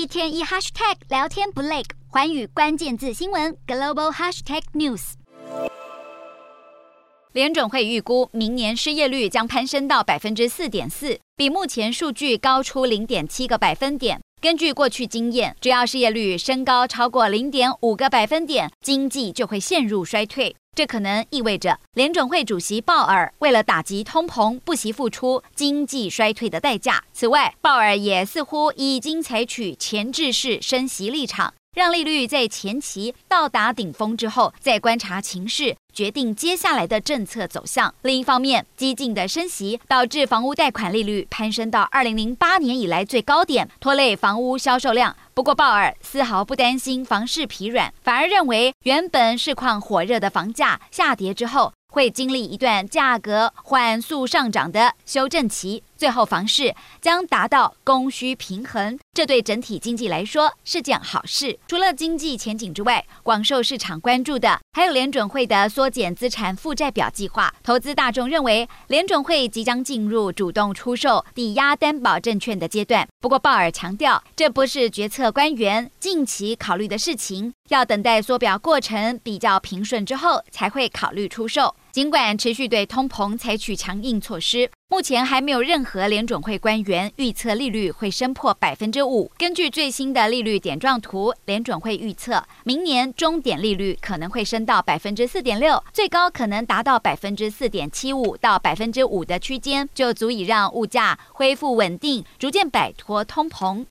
一天一 hashtag 聊天不累，环宇关键字新闻 global hashtag news。联准会预估明年失业率将攀升到百分之四点四，比目前数据高出零点七个百分点。根据过去经验，只要失业率升高超过零点五个百分点，经济就会陷入衰退。这可能意味着联准会主席鲍尔为了打击通膨，不惜付出经济衰退的代价。此外，鲍尔也似乎已经采取前置式升息立场，让利率在前期到达顶峰之后，再观察情势，决定接下来的政策走向。另一方面，激进的升息导致房屋贷款利率攀升到二零零八年以来最高点，拖累房屋销售量。不过，鲍尔丝毫不担心房市疲软，反而认为原本市况火热的房价下跌之后，会经历一段价格缓速上涨的修正期。最后，房市将达到供需平衡，这对整体经济来说是件好事。除了经济前景之外，广受市场关注的还有联准会的缩减资产负债表计划。投资大众认为，联准会即将进入主动出售抵押担保证券的阶段。不过，鲍尔强调，这不是决策官员近期考虑的事情，要等待缩表过程比较平顺之后才会考虑出售。尽管持续对通膨采取强硬措施，目前还没有任何联准会官员预测利率会升破百分之五。根据最新的利率点状图，联准会预测明年终点利率可能会升到百分之四点六，最高可能达到百分之四点七五到百分之五的区间，就足以让物价恢复稳定，逐渐摆脱通膨。